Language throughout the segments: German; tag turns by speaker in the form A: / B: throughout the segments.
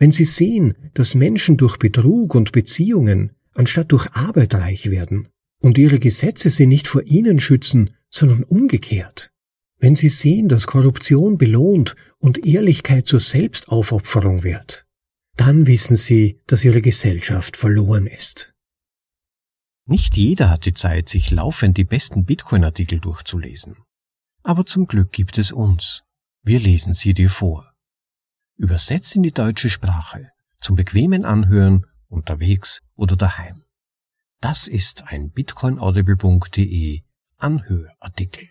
A: Wenn Sie sehen, dass Menschen durch Betrug und Beziehungen anstatt durch Arbeit reich werden und ihre Gesetze sie nicht vor ihnen schützen, sondern umgekehrt. Wenn Sie sehen, dass Korruption belohnt und Ehrlichkeit zur Selbstaufopferung wird, dann wissen Sie, dass Ihre Gesellschaft verloren ist.
B: Nicht jeder hat die Zeit, sich laufend die besten Bitcoin-Artikel durchzulesen. Aber zum Glück gibt es uns. Wir lesen sie dir vor. Übersetzt in die deutsche Sprache, zum bequemen Anhören, unterwegs oder daheim. Das ist ein bitcoinaudible.de Anhörartikel.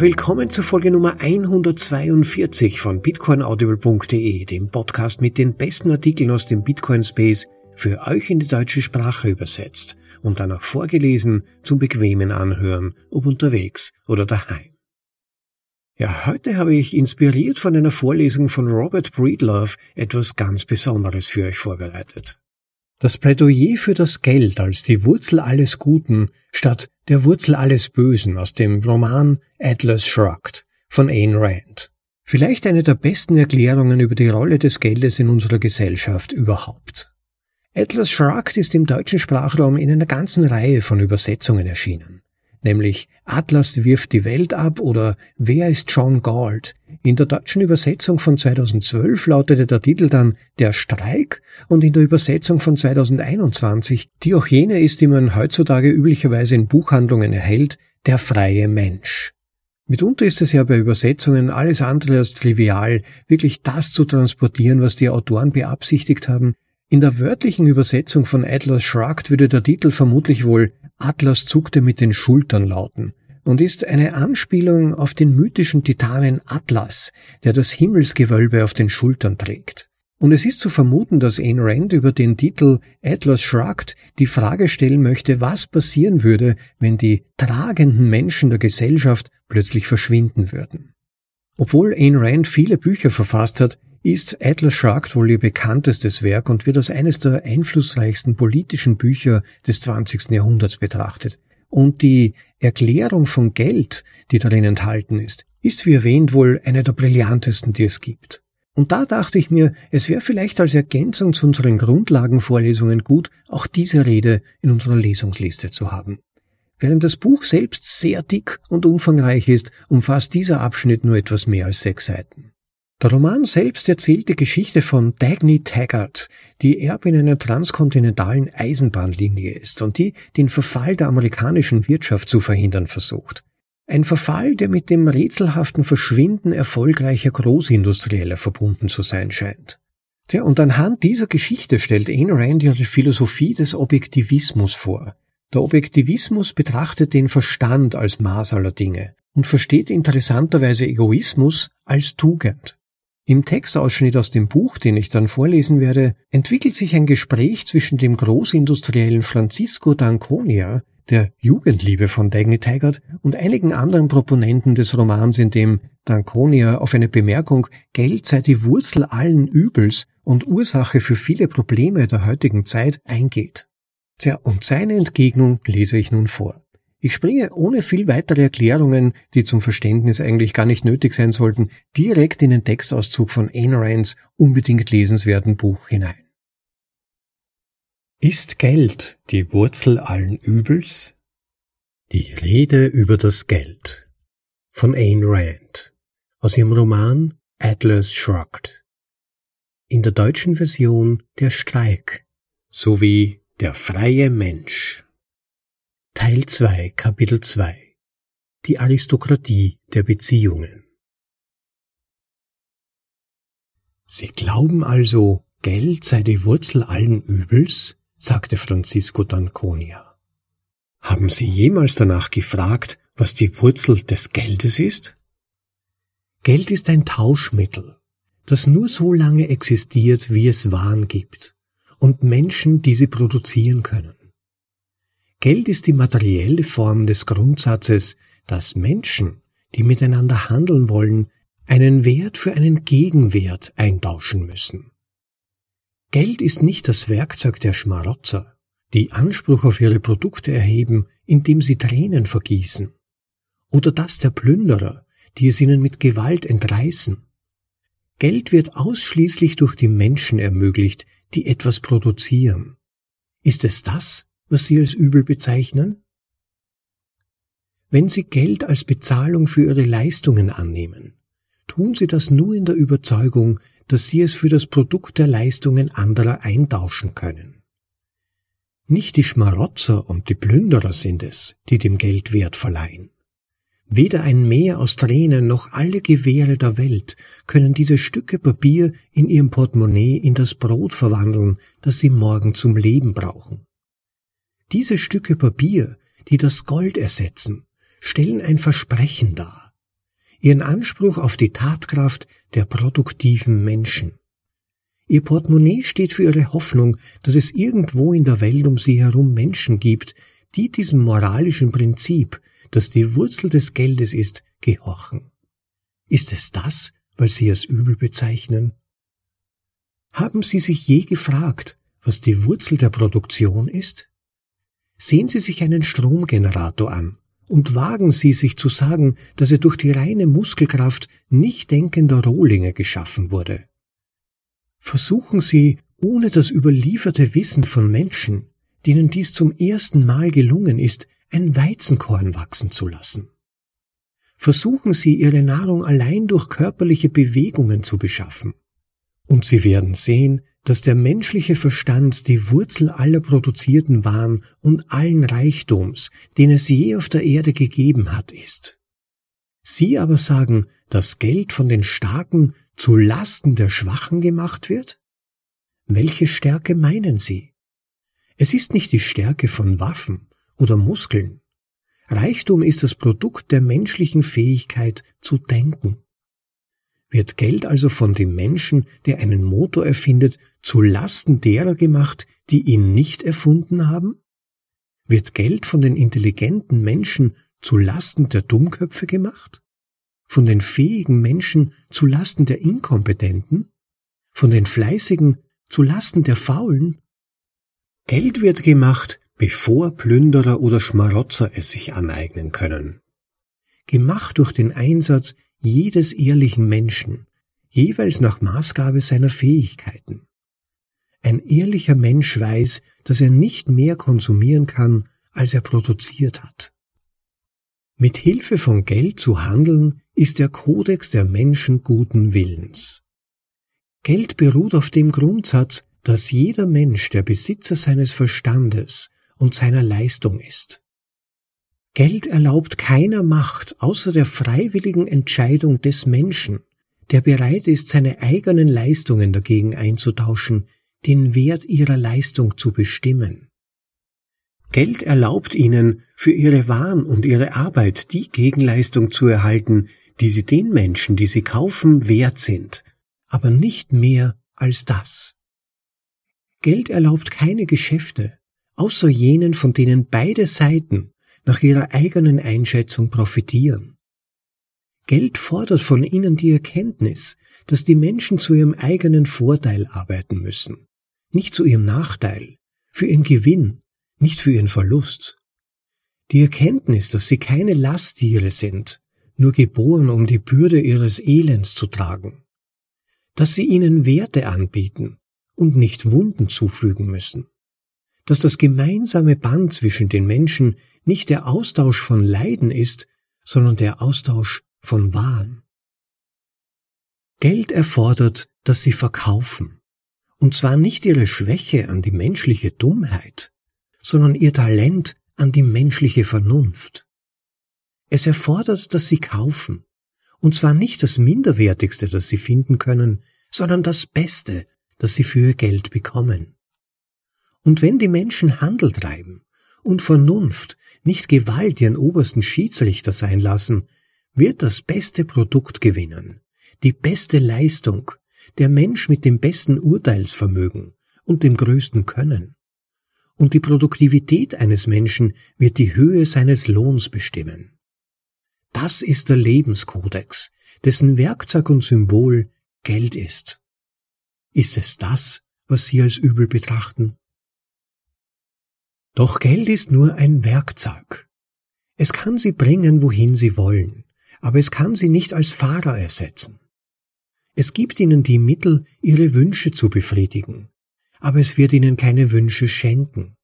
A: Willkommen zur Folge Nummer 142 von bitcoinaudible.de, dem Podcast mit den besten Artikeln aus dem Bitcoin Space für euch in die deutsche Sprache übersetzt und dann auch vorgelesen zum bequemen Anhören, ob unterwegs oder daheim. Ja, heute habe ich inspiriert von einer Vorlesung von Robert Breedlove etwas ganz Besonderes für euch vorbereitet. Das Plädoyer für das Geld als die Wurzel alles Guten statt der Wurzel alles Bösen aus dem Roman Atlas Shrugged von Ayn Rand. Vielleicht eine der besten Erklärungen über die Rolle des Geldes in unserer Gesellschaft überhaupt. Atlas Shrugged ist im deutschen Sprachraum in einer ganzen Reihe von Übersetzungen erschienen nämlich Atlas wirft die Welt ab oder Wer ist John Galt? In der deutschen Übersetzung von 2012 lautete der Titel dann Der Streik und in der Übersetzung von 2021, die auch jene ist, die man heutzutage üblicherweise in Buchhandlungen erhält, Der freie Mensch. Mitunter ist es ja bei Übersetzungen alles andere als trivial, wirklich das zu transportieren, was die Autoren beabsichtigt haben. In der wörtlichen Übersetzung von Atlas Shrugged würde der Titel vermutlich wohl Atlas zuckte mit den Schultern lauten und ist eine Anspielung auf den mythischen Titanen Atlas, der das Himmelsgewölbe auf den Schultern trägt. Und es ist zu vermuten, dass Ayn Rand über den Titel Atlas Shrugged die Frage stellen möchte, was passieren würde, wenn die tragenden Menschen der Gesellschaft plötzlich verschwinden würden. Obwohl Ayn Rand viele Bücher verfasst hat, ist Atlas Shrugged wohl ihr bekanntestes Werk und wird als eines der einflussreichsten politischen Bücher des 20. Jahrhunderts betrachtet. Und die Erklärung von Geld, die darin enthalten ist, ist wie erwähnt wohl eine der brillantesten, die es gibt. Und da dachte ich mir, es wäre vielleicht als Ergänzung zu unseren Grundlagenvorlesungen gut, auch diese Rede in unserer Lesungsliste zu haben. Während das Buch selbst sehr dick und umfangreich ist, umfasst dieser Abschnitt nur etwas mehr als sechs Seiten. Der Roman selbst erzählt die Geschichte von Dagny Taggart, die Erbin einer transkontinentalen Eisenbahnlinie ist und die den Verfall der amerikanischen Wirtschaft zu verhindern versucht. Ein Verfall, der mit dem rätselhaften Verschwinden erfolgreicher Großindustrieller verbunden zu sein scheint. Tja, und anhand dieser Geschichte stellt Ayn Rand ihre Philosophie des Objektivismus vor. Der Objektivismus betrachtet den Verstand als Maß aller Dinge und versteht interessanterweise Egoismus als Tugend. Im Textausschnitt aus dem Buch, den ich dann vorlesen werde, entwickelt sich ein Gespräch zwischen dem Großindustriellen Francisco d'Anconia, der Jugendliebe von Dagny Taggart, und einigen anderen Proponenten des Romans, in dem d'Anconia auf eine Bemerkung Geld sei die Wurzel allen Übels und Ursache für viele Probleme der heutigen Zeit eingeht. Tja, und seine Entgegnung lese ich nun vor. Ich springe ohne viel weitere Erklärungen, die zum Verständnis eigentlich gar nicht nötig sein sollten, direkt in den Textauszug von Ayn Rands unbedingt lesenswerten Buch hinein. Ist Geld die Wurzel allen Übels? Die Rede über das Geld von Ayn Rand aus ihrem Roman Atlas Shrugged. In der deutschen Version Der Streik sowie Der freie Mensch. Teil 2, Kapitel 2 Die Aristokratie der Beziehungen Sie glauben also, Geld sei die Wurzel allen Übels? sagte Francisco d'Anconia. Haben Sie jemals danach gefragt, was die Wurzel des Geldes ist? Geld ist ein Tauschmittel, das nur so lange existiert, wie es Waren gibt und Menschen, die sie produzieren können. Geld ist die materielle Form des Grundsatzes, dass Menschen, die miteinander handeln wollen, einen Wert für einen Gegenwert eintauschen müssen. Geld ist nicht das Werkzeug der Schmarotzer, die Anspruch auf ihre Produkte erheben, indem sie Tränen vergießen, oder das der Plünderer, die es ihnen mit Gewalt entreißen. Geld wird ausschließlich durch die Menschen ermöglicht, die etwas produzieren. Ist es das, was Sie als übel bezeichnen? Wenn Sie Geld als Bezahlung für Ihre Leistungen annehmen, tun Sie das nur in der Überzeugung, dass Sie es für das Produkt der Leistungen anderer eintauschen können. Nicht die Schmarotzer und die Plünderer sind es, die dem Geld Wert verleihen. Weder ein Meer aus Tränen noch alle Gewehre der Welt können diese Stücke Papier in ihrem Portemonnaie in das Brot verwandeln, das sie morgen zum Leben brauchen. Diese Stücke Papier, die das Gold ersetzen, stellen ein Versprechen dar, ihren Anspruch auf die Tatkraft der produktiven Menschen. Ihr Portemonnaie steht für ihre Hoffnung, dass es irgendwo in der Welt um sie herum Menschen gibt, die diesem moralischen Prinzip, das die Wurzel des Geldes ist, gehorchen. Ist es das, weil Sie es übel bezeichnen? Haben Sie sich je gefragt, was die Wurzel der Produktion ist? Sehen Sie sich einen Stromgenerator an und wagen Sie sich zu sagen, dass er durch die reine Muskelkraft nicht denkender Rohlinge geschaffen wurde. Versuchen Sie, ohne das überlieferte Wissen von Menschen, denen dies zum ersten Mal gelungen ist, ein Weizenkorn wachsen zu lassen. Versuchen Sie Ihre Nahrung allein durch körperliche Bewegungen zu beschaffen. Und Sie werden sehen, dass der menschliche Verstand die Wurzel aller produzierten Waren und allen Reichtums, den es je auf der Erde gegeben hat, ist. Sie aber sagen, dass Geld von den Starken zu Lasten der Schwachen gemacht wird? Welche Stärke meinen Sie? Es ist nicht die Stärke von Waffen, oder Muskeln. Reichtum ist das Produkt der menschlichen Fähigkeit zu denken. Wird Geld also von dem Menschen, der einen Motor erfindet, zu Lasten derer gemacht, die ihn nicht erfunden haben? Wird Geld von den intelligenten Menschen zu Lasten der Dummköpfe gemacht? Von den fähigen Menschen zu Lasten der Inkompetenten? Von den Fleißigen zu Lasten der Faulen? Geld wird gemacht, bevor Plünderer oder Schmarotzer es sich aneignen können. Gemacht durch den Einsatz jedes ehrlichen Menschen, jeweils nach Maßgabe seiner Fähigkeiten. Ein ehrlicher Mensch weiß, dass er nicht mehr konsumieren kann, als er produziert hat. Mit Hilfe von Geld zu handeln ist der Kodex der Menschen guten Willens. Geld beruht auf dem Grundsatz, dass jeder Mensch der Besitzer seines Verstandes und seiner Leistung ist. Geld erlaubt keiner Macht außer der freiwilligen Entscheidung des Menschen, der bereit ist, seine eigenen Leistungen dagegen einzutauschen, den Wert ihrer Leistung zu bestimmen. Geld erlaubt ihnen, für ihre Waren und ihre Arbeit die Gegenleistung zu erhalten, die sie den Menschen, die sie kaufen, wert sind, aber nicht mehr als das. Geld erlaubt keine Geschäfte, außer jenen, von denen beide Seiten nach ihrer eigenen Einschätzung profitieren. Geld fordert von ihnen die Erkenntnis, dass die Menschen zu ihrem eigenen Vorteil arbeiten müssen, nicht zu ihrem Nachteil, für ihren Gewinn, nicht für ihren Verlust. Die Erkenntnis, dass sie keine Lasttiere sind, nur geboren, um die Bürde ihres Elends zu tragen, dass sie ihnen Werte anbieten und nicht Wunden zufügen müssen, dass das gemeinsame Band zwischen den Menschen nicht der Austausch von Leiden ist, sondern der Austausch von Wahn. Geld erfordert, dass sie verkaufen, und zwar nicht ihre Schwäche an die menschliche Dummheit, sondern ihr Talent an die menschliche Vernunft. Es erfordert, dass sie kaufen, und zwar nicht das Minderwertigste, das sie finden können, sondern das Beste, das sie für ihr Geld bekommen. Und wenn die Menschen Handel treiben und Vernunft, nicht Gewalt ihren obersten Schiedsrichter sein lassen, wird das beste Produkt gewinnen, die beste Leistung, der Mensch mit dem besten Urteilsvermögen und dem größten Können. Und die Produktivität eines Menschen wird die Höhe seines Lohns bestimmen. Das ist der Lebenskodex, dessen Werkzeug und Symbol Geld ist. Ist es das, was Sie als übel betrachten? Doch Geld ist nur ein Werkzeug. Es kann sie bringen, wohin sie wollen, aber es kann sie nicht als Fahrer ersetzen. Es gibt ihnen die Mittel, ihre Wünsche zu befriedigen, aber es wird ihnen keine Wünsche schenken.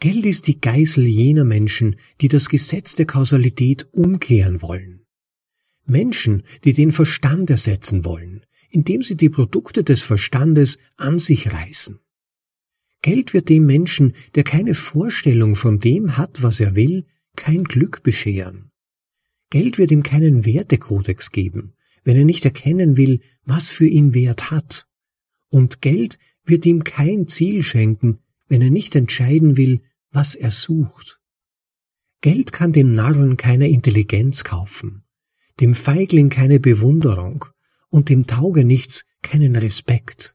A: Geld ist die Geißel jener Menschen, die das Gesetz der Kausalität umkehren wollen. Menschen, die den Verstand ersetzen wollen, indem sie die Produkte des Verstandes an sich reißen. Geld wird dem Menschen, der keine Vorstellung von dem hat, was er will, kein Glück bescheren. Geld wird ihm keinen Wertekodex geben, wenn er nicht erkennen will, was für ihn Wert hat. Und Geld wird ihm kein Ziel schenken, wenn er nicht entscheiden will, was er sucht. Geld kann dem Narren keine Intelligenz kaufen, dem Feigling keine Bewunderung und dem Taugenichts keinen Respekt.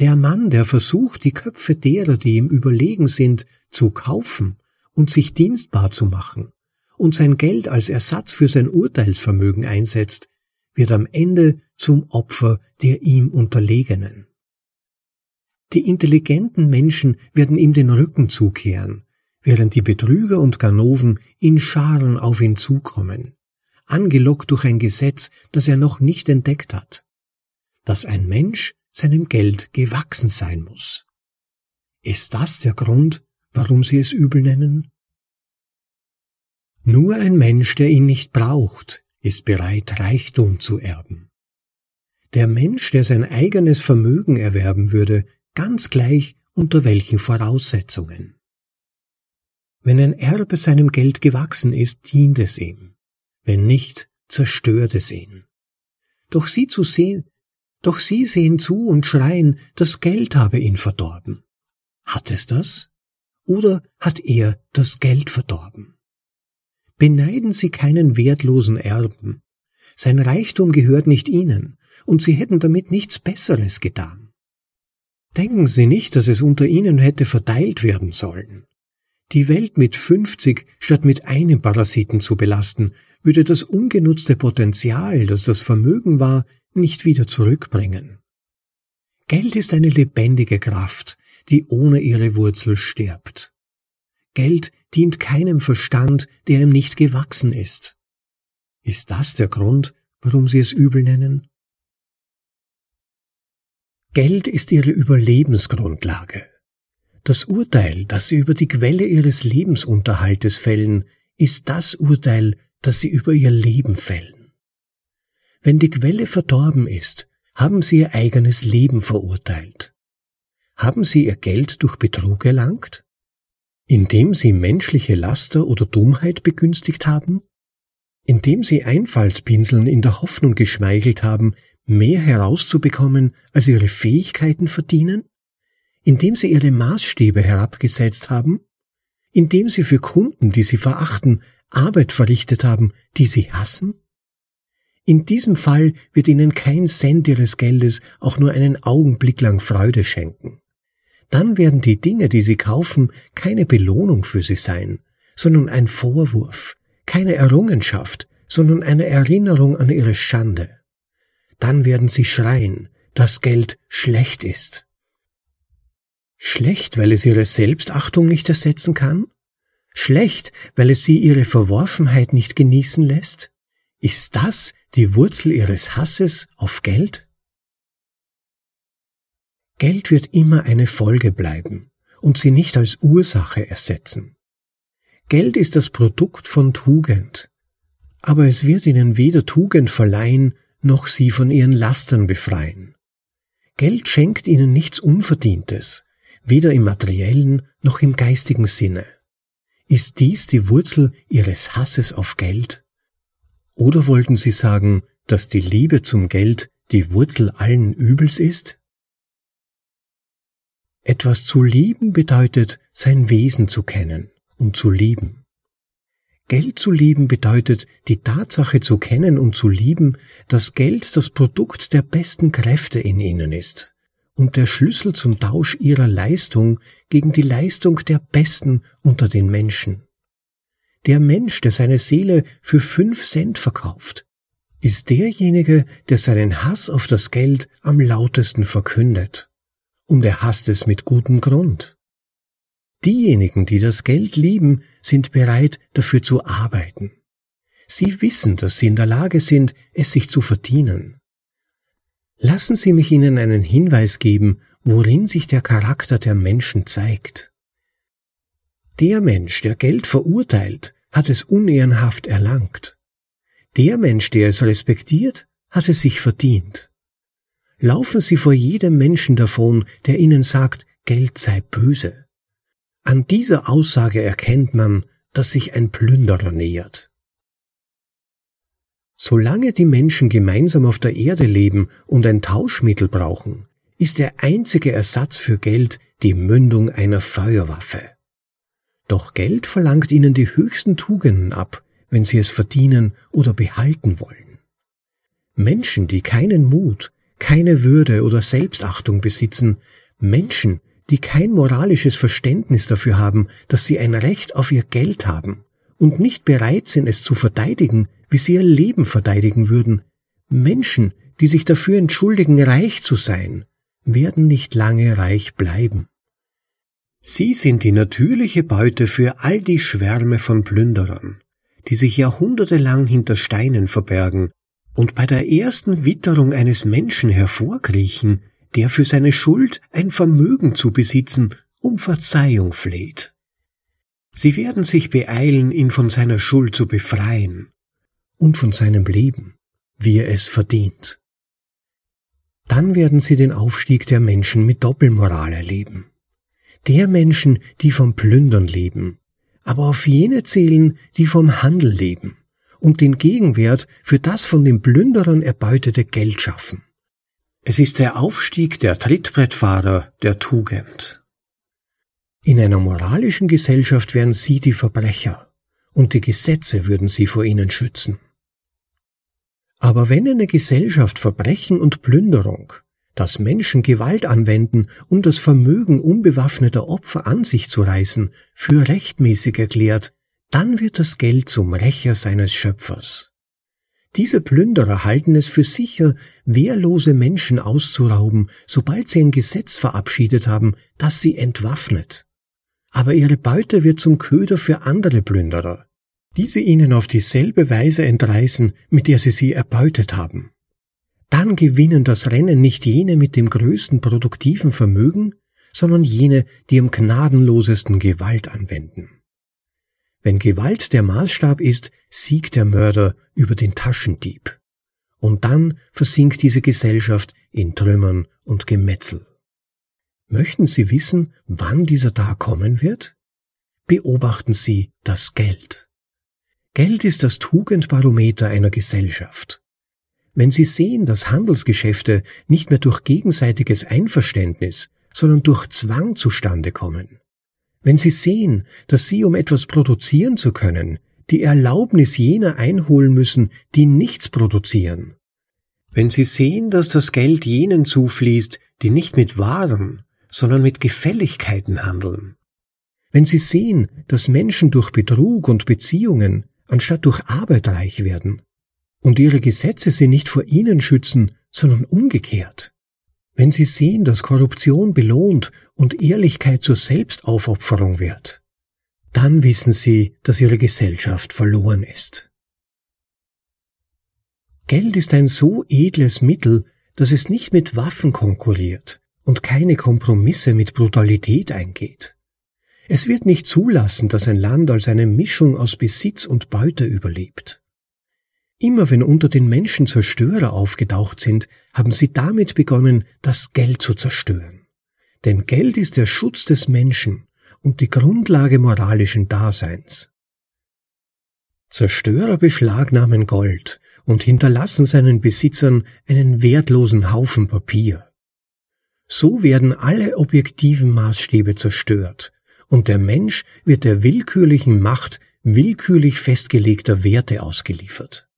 A: Der Mann, der versucht, die Köpfe derer, die ihm überlegen sind, zu kaufen und sich dienstbar zu machen und sein Geld als Ersatz für sein Urteilsvermögen einsetzt, wird am Ende zum Opfer der ihm Unterlegenen. Die intelligenten Menschen werden ihm den Rücken zukehren, während die Betrüger und Ganoven in Scharen auf ihn zukommen, angelockt durch ein Gesetz, das er noch nicht entdeckt hat, dass ein Mensch seinem Geld gewachsen sein muss. Ist das der Grund, warum sie es übel nennen? Nur ein Mensch, der ihn nicht braucht, ist bereit, Reichtum zu erben. Der Mensch, der sein eigenes Vermögen erwerben würde, ganz gleich unter welchen Voraussetzungen. Wenn ein Erbe seinem Geld gewachsen ist, dient es ihm, wenn nicht, zerstört es ihn. Doch sie zu sehen, doch sie sehen zu und schreien, das Geld habe ihn verdorben. Hat es das? Oder hat er das Geld verdorben? Beneiden Sie keinen wertlosen Erben. Sein Reichtum gehört nicht Ihnen, und Sie hätten damit nichts Besseres getan. Denken Sie nicht, dass es unter ihnen hätte verteilt werden sollen. Die Welt mit 50 statt mit einem Parasiten zu belasten, würde das ungenutzte Potenzial, das das Vermögen war, nicht wieder zurückbringen. Geld ist eine lebendige Kraft, die ohne ihre Wurzel stirbt. Geld dient keinem Verstand, der ihm nicht gewachsen ist. Ist das der Grund, warum Sie es übel nennen? Geld ist ihre Überlebensgrundlage. Das Urteil, das sie über die Quelle ihres Lebensunterhaltes fällen, ist das Urteil, das sie über ihr Leben fällen. Wenn die Quelle verdorben ist, haben sie ihr eigenes Leben verurteilt. Haben sie ihr Geld durch Betrug erlangt? Indem sie menschliche Laster oder Dummheit begünstigt haben? Indem sie Einfallspinseln in der Hoffnung geschmeichelt haben, mehr herauszubekommen, als ihre Fähigkeiten verdienen? Indem sie ihre Maßstäbe herabgesetzt haben? Indem sie für Kunden, die sie verachten, Arbeit verrichtet haben, die sie hassen? In diesem Fall wird ihnen kein Cent ihres Geldes auch nur einen Augenblick lang Freude schenken. Dann werden die Dinge, die sie kaufen, keine Belohnung für sie sein, sondern ein Vorwurf, keine Errungenschaft, sondern eine Erinnerung an ihre Schande dann werden sie schreien, dass Geld schlecht ist. Schlecht, weil es ihre Selbstachtung nicht ersetzen kann? Schlecht, weil es sie ihre Verworfenheit nicht genießen lässt? Ist das die Wurzel ihres Hasses auf Geld? Geld wird immer eine Folge bleiben und sie nicht als Ursache ersetzen. Geld ist das Produkt von Tugend, aber es wird ihnen weder Tugend verleihen noch sie von ihren Lastern befreien. Geld schenkt ihnen nichts Unverdientes, weder im materiellen noch im geistigen Sinne. Ist dies die Wurzel ihres Hasses auf Geld? Oder wollten sie sagen, dass die Liebe zum Geld die Wurzel allen Übels ist? Etwas zu lieben bedeutet, sein Wesen zu kennen und zu lieben. Geld zu lieben bedeutet, die Tatsache zu kennen und zu lieben, dass Geld das Produkt der besten Kräfte in ihnen ist und der Schlüssel zum Tausch ihrer Leistung gegen die Leistung der Besten unter den Menschen. Der Mensch, der seine Seele für fünf Cent verkauft, ist derjenige, der seinen Hass auf das Geld am lautesten verkündet. Und er hasst es mit gutem Grund. Diejenigen, die das Geld lieben, sind bereit, dafür zu arbeiten. Sie wissen, dass sie in der Lage sind, es sich zu verdienen. Lassen Sie mich Ihnen einen Hinweis geben, worin sich der Charakter der Menschen zeigt. Der Mensch, der Geld verurteilt, hat es unehrenhaft erlangt. Der Mensch, der es respektiert, hat es sich verdient. Laufen Sie vor jedem Menschen davon, der Ihnen sagt, Geld sei böse. An dieser Aussage erkennt man, dass sich ein Plünderer nähert. Solange die Menschen gemeinsam auf der Erde leben und ein Tauschmittel brauchen, ist der einzige Ersatz für Geld die Mündung einer Feuerwaffe. Doch Geld verlangt ihnen die höchsten Tugenden ab, wenn sie es verdienen oder behalten wollen. Menschen, die keinen Mut, keine Würde oder Selbstachtung besitzen, Menschen, die kein moralisches Verständnis dafür haben, dass sie ein Recht auf ihr Geld haben und nicht bereit sind, es zu verteidigen, wie sie ihr Leben verteidigen würden, Menschen, die sich dafür entschuldigen, reich zu sein, werden nicht lange reich bleiben. Sie sind die natürliche Beute für all die Schwärme von Plünderern, die sich jahrhundertelang hinter Steinen verbergen und bei der ersten Witterung eines Menschen hervorkriechen, der für seine Schuld ein Vermögen zu besitzen um Verzeihung fleht. Sie werden sich beeilen, ihn von seiner Schuld zu befreien und von seinem Leben, wie er es verdient. Dann werden sie den Aufstieg der Menschen mit Doppelmoral erleben. Der Menschen, die vom Plündern leben, aber auf jene zählen, die vom Handel leben und den Gegenwert für das von den Plünderern erbeutete Geld schaffen. Es ist der Aufstieg der Trittbrettfahrer der Tugend. In einer moralischen Gesellschaft wären sie die Verbrecher, und die Gesetze würden sie vor ihnen schützen. Aber wenn eine Gesellschaft Verbrechen und Plünderung, dass Menschen Gewalt anwenden, um das Vermögen unbewaffneter Opfer an sich zu reißen, für rechtmäßig erklärt, dann wird das Geld zum Rächer seines Schöpfers. Diese Plünderer halten es für sicher, wehrlose Menschen auszurauben, sobald sie ein Gesetz verabschiedet haben, das sie entwaffnet. Aber ihre Beute wird zum Köder für andere Plünderer, die sie ihnen auf dieselbe Weise entreißen, mit der sie sie erbeutet haben. Dann gewinnen das Rennen nicht jene mit dem größten produktiven Vermögen, sondern jene, die am gnadenlosesten Gewalt anwenden. Wenn Gewalt der Maßstab ist, siegt der Mörder über den Taschendieb. Und dann versinkt diese Gesellschaft in Trümmern und Gemetzel. Möchten Sie wissen, wann dieser Tag kommen wird? Beobachten Sie das Geld. Geld ist das Tugendbarometer einer Gesellschaft. Wenn Sie sehen, dass Handelsgeschäfte nicht mehr durch gegenseitiges Einverständnis, sondern durch Zwang zustande kommen, wenn Sie sehen, dass Sie, um etwas produzieren zu können, die Erlaubnis jener einholen müssen, die nichts produzieren. Wenn Sie sehen, dass das Geld jenen zufließt, die nicht mit Waren, sondern mit Gefälligkeiten handeln. Wenn Sie sehen, dass Menschen durch Betrug und Beziehungen anstatt durch Arbeit reich werden und ihre Gesetze sie nicht vor ihnen schützen, sondern umgekehrt. Wenn Sie sehen, dass Korruption belohnt und Ehrlichkeit zur Selbstaufopferung wird, dann wissen Sie, dass Ihre Gesellschaft verloren ist. Geld ist ein so edles Mittel, dass es nicht mit Waffen konkurriert und keine Kompromisse mit Brutalität eingeht. Es wird nicht zulassen, dass ein Land als eine Mischung aus Besitz und Beute überlebt. Immer wenn unter den Menschen Zerstörer aufgetaucht sind, haben sie damit begonnen, das Geld zu zerstören. Denn Geld ist der Schutz des Menschen und die Grundlage moralischen Daseins. Zerstörer beschlagnahmen Gold und hinterlassen seinen Besitzern einen wertlosen Haufen Papier. So werden alle objektiven Maßstäbe zerstört, und der Mensch wird der willkürlichen Macht willkürlich festgelegter Werte ausgeliefert.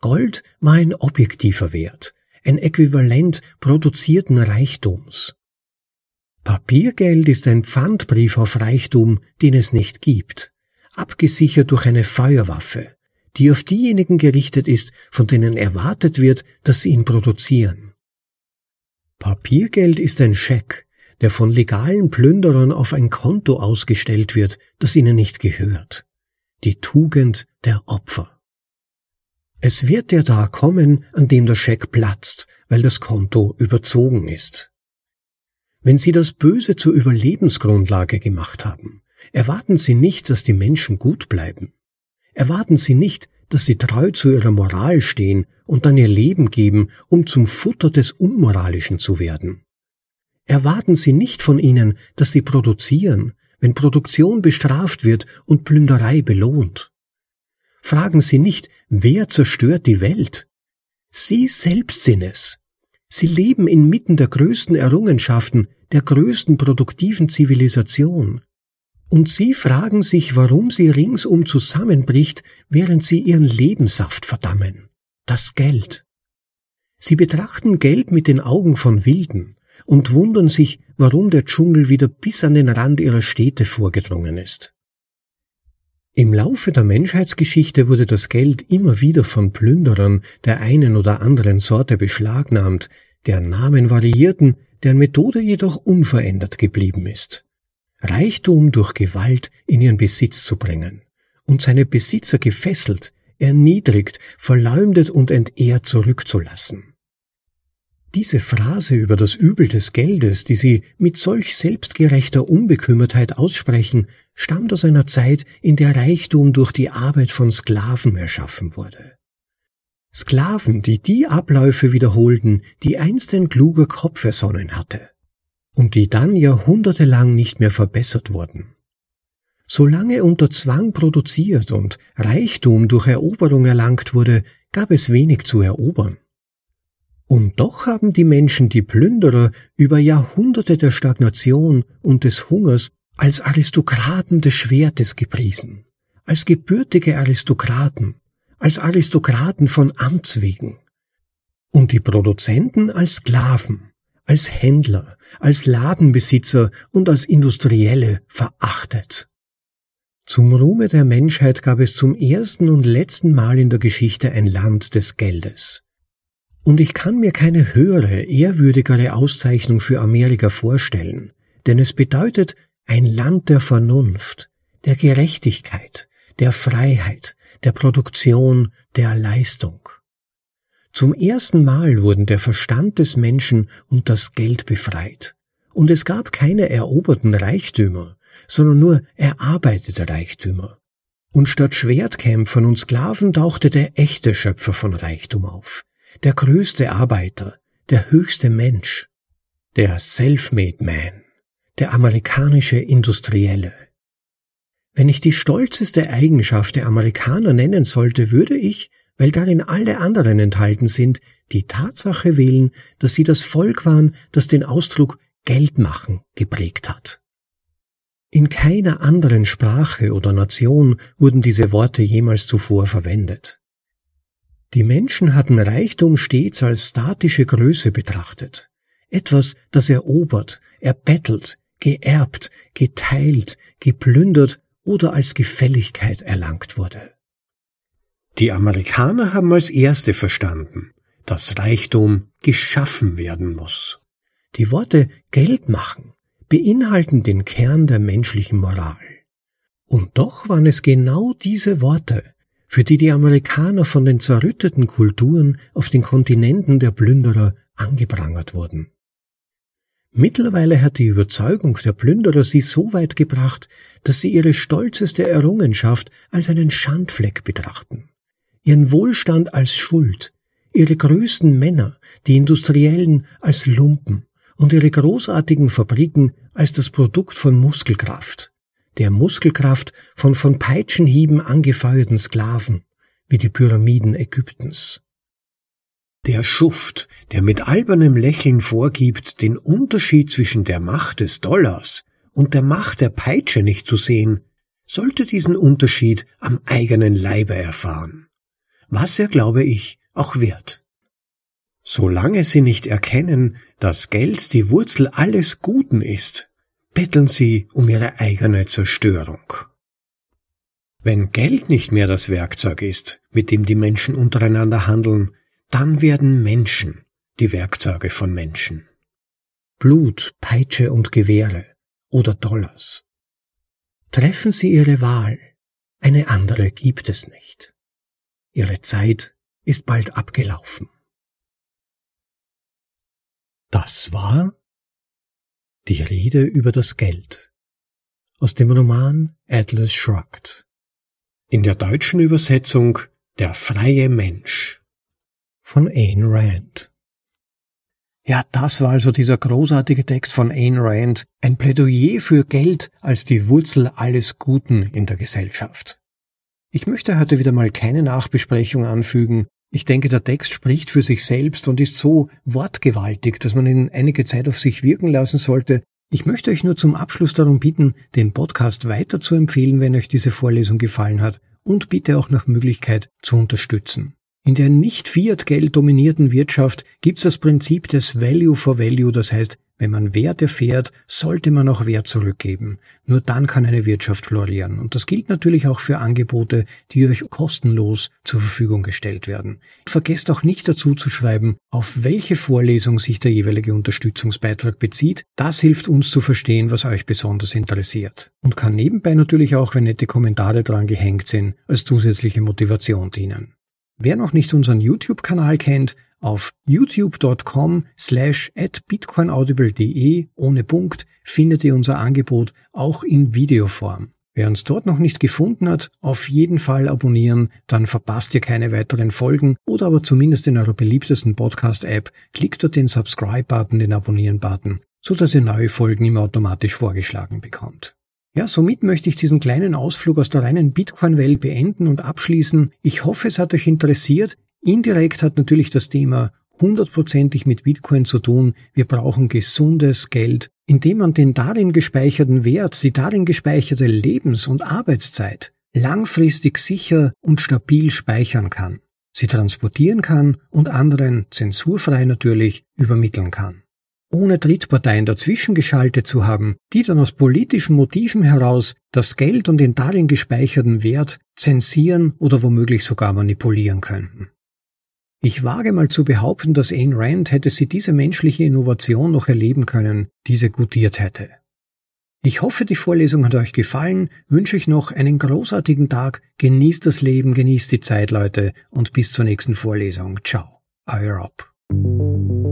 A: Gold war ein objektiver Wert, ein Äquivalent produzierten Reichtums. Papiergeld ist ein Pfandbrief auf Reichtum, den es nicht gibt, abgesichert durch eine Feuerwaffe, die auf diejenigen gerichtet ist, von denen erwartet wird, dass sie ihn produzieren. Papiergeld ist ein Scheck, der von legalen Plünderern auf ein Konto ausgestellt wird, das ihnen nicht gehört. Die Tugend der Opfer. Es wird der da kommen, an dem der Scheck platzt, weil das Konto überzogen ist. Wenn Sie das Böse zur Überlebensgrundlage gemacht haben, erwarten Sie nicht, dass die Menschen gut bleiben. Erwarten Sie nicht, dass sie treu zu ihrer Moral stehen und dann ihr Leben geben, um zum Futter des Unmoralischen zu werden. Erwarten Sie nicht von ihnen, dass sie produzieren, wenn Produktion bestraft wird und Plünderei belohnt. Fragen Sie nicht, wer zerstört die Welt? Sie selbst sind es. Sie leben inmitten der größten Errungenschaften, der größten produktiven Zivilisation. Und Sie fragen sich, warum sie ringsum zusammenbricht, während Sie Ihren Lebenssaft verdammen. Das Geld. Sie betrachten Geld mit den Augen von Wilden und wundern sich, warum der Dschungel wieder bis an den Rand ihrer Städte vorgedrungen ist. Im Laufe der Menschheitsgeschichte wurde das Geld immer wieder von Plünderern der einen oder anderen Sorte beschlagnahmt, deren Namen variierten, deren Methode jedoch unverändert geblieben ist. Reichtum durch Gewalt in ihren Besitz zu bringen und seine Besitzer gefesselt, erniedrigt, verleumdet und entehrt zurückzulassen. Diese Phrase über das Übel des Geldes, die sie mit solch selbstgerechter Unbekümmertheit aussprechen, stammt aus einer Zeit, in der Reichtum durch die Arbeit von Sklaven erschaffen wurde. Sklaven, die die Abläufe wiederholten, die einst ein kluger Kopf ersonnen hatte, und die dann jahrhundertelang nicht mehr verbessert wurden. Solange unter Zwang produziert und Reichtum durch Eroberung erlangt wurde, gab es wenig zu erobern. Und doch haben die Menschen die Plünderer über Jahrhunderte der Stagnation und des Hungers als Aristokraten des Schwertes gepriesen, als gebürtige Aristokraten, als Aristokraten von Amts wegen. Und die Produzenten als Sklaven, als Händler, als Ladenbesitzer und als Industrielle verachtet. Zum Ruhme der Menschheit gab es zum ersten und letzten Mal in der Geschichte ein Land des Geldes. Und ich kann mir keine höhere, ehrwürdigere Auszeichnung für Amerika vorstellen, denn es bedeutet ein Land der Vernunft, der Gerechtigkeit, der Freiheit, der Produktion, der Leistung. Zum ersten Mal wurden der Verstand des Menschen und das Geld befreit, und es gab keine eroberten Reichtümer, sondern nur erarbeitete Reichtümer. Und statt Schwertkämpfern und Sklaven tauchte der echte Schöpfer von Reichtum auf, der größte Arbeiter, der höchste Mensch, der Self-Made Man, der amerikanische Industrielle. Wenn ich die stolzeste Eigenschaft der Amerikaner nennen sollte, würde ich, weil darin alle anderen enthalten sind, die Tatsache wählen, dass sie das Volk waren, das den Ausdruck Geld machen geprägt hat. In keiner anderen Sprache oder Nation wurden diese Worte jemals zuvor verwendet. Die Menschen hatten Reichtum stets als statische Größe betrachtet, etwas, das erobert, erbettelt, geerbt, geteilt, geplündert oder als Gefälligkeit erlangt wurde. Die Amerikaner haben als Erste verstanden, dass Reichtum geschaffen werden muss. Die Worte Geld machen beinhalten den Kern der menschlichen Moral. Und doch waren es genau diese Worte, für die die Amerikaner von den zerrütteten Kulturen auf den Kontinenten der Plünderer angeprangert wurden. Mittlerweile hat die Überzeugung der Plünderer sie so weit gebracht, dass sie ihre stolzeste Errungenschaft als einen Schandfleck betrachten, ihren Wohlstand als Schuld, ihre größten Männer, die Industriellen, als Lumpen und ihre großartigen Fabriken als das Produkt von Muskelkraft der Muskelkraft von von Peitschenhieben angefeuerten Sklaven, wie die Pyramiden Ägyptens. Der Schuft, der mit albernem Lächeln vorgibt, den Unterschied zwischen der Macht des Dollars und der Macht der Peitsche nicht zu sehen, sollte diesen Unterschied am eigenen Leibe erfahren. Was er, glaube ich, auch wird. Solange sie nicht erkennen, dass Geld die Wurzel alles Guten ist, betteln sie um ihre eigene Zerstörung. Wenn Geld nicht mehr das Werkzeug ist, mit dem die Menschen untereinander handeln, dann werden Menschen die Werkzeuge von Menschen. Blut, Peitsche und Gewehre oder Dollars. Treffen Sie Ihre Wahl, eine andere gibt es nicht. Ihre Zeit ist bald abgelaufen. Das war die Rede über das Geld aus dem Roman Atlas Shrugged. In der deutschen Übersetzung Der freie Mensch von Ayn Rand. Ja, das war also dieser großartige Text von Ayn Rand, ein Plädoyer für Geld als die Wurzel alles Guten in der Gesellschaft. Ich möchte heute wieder mal keine Nachbesprechung anfügen. Ich denke, der Text spricht für sich selbst und ist so wortgewaltig, dass man ihn einige Zeit auf sich wirken lassen sollte. Ich möchte euch nur zum Abschluss darum bitten, den Podcast weiter zu empfehlen, wenn euch diese Vorlesung gefallen hat und bitte auch nach Möglichkeit zu unterstützen. In der nicht Fiat-Geld dominierten Wirtschaft gibt es das Prinzip des Value for Value, das heißt, wenn man Wert erfährt, sollte man auch Wert zurückgeben. Nur dann kann eine Wirtschaft florieren. Und das gilt natürlich auch für Angebote, die euch kostenlos zur Verfügung gestellt werden. Vergesst auch nicht dazu zu schreiben, auf welche Vorlesung sich der jeweilige Unterstützungsbeitrag bezieht. Das hilft uns zu verstehen, was euch besonders interessiert. Und kann nebenbei natürlich auch, wenn nette Kommentare dran gehängt sind, als zusätzliche Motivation dienen. Wer noch nicht unseren YouTube-Kanal kennt, auf youtube.com slash at bitcoinaudible.de ohne Punkt findet ihr unser Angebot auch in Videoform. Wer uns dort noch nicht gefunden hat, auf jeden Fall abonnieren, dann verpasst ihr keine weiteren Folgen oder aber zumindest in eurer beliebtesten Podcast-App klickt dort den Subscribe-Button, den Abonnieren-Button, so dass ihr neue Folgen immer automatisch vorgeschlagen bekommt. Ja, somit möchte ich diesen kleinen Ausflug aus der reinen Bitcoin-Welt beenden und abschließen. Ich hoffe, es hat euch interessiert. Indirekt hat natürlich das Thema hundertprozentig mit Bitcoin zu tun. Wir brauchen gesundes Geld, indem man den darin gespeicherten Wert, die darin gespeicherte Lebens- und Arbeitszeit langfristig sicher und stabil speichern kann, sie transportieren kann und anderen zensurfrei natürlich übermitteln kann ohne Drittparteien dazwischen geschaltet zu haben, die dann aus politischen Motiven heraus das Geld und den darin gespeicherten Wert zensieren oder womöglich sogar manipulieren könnten. Ich wage mal zu behaupten, dass Ayn Rand, hätte sie diese menschliche Innovation noch erleben können, diese gutiert hätte. Ich hoffe, die Vorlesung hat euch gefallen, wünsche euch noch einen großartigen Tag, genießt das Leben, genießt die Zeit, Leute, und bis zur nächsten Vorlesung. Ciao, euer Rob.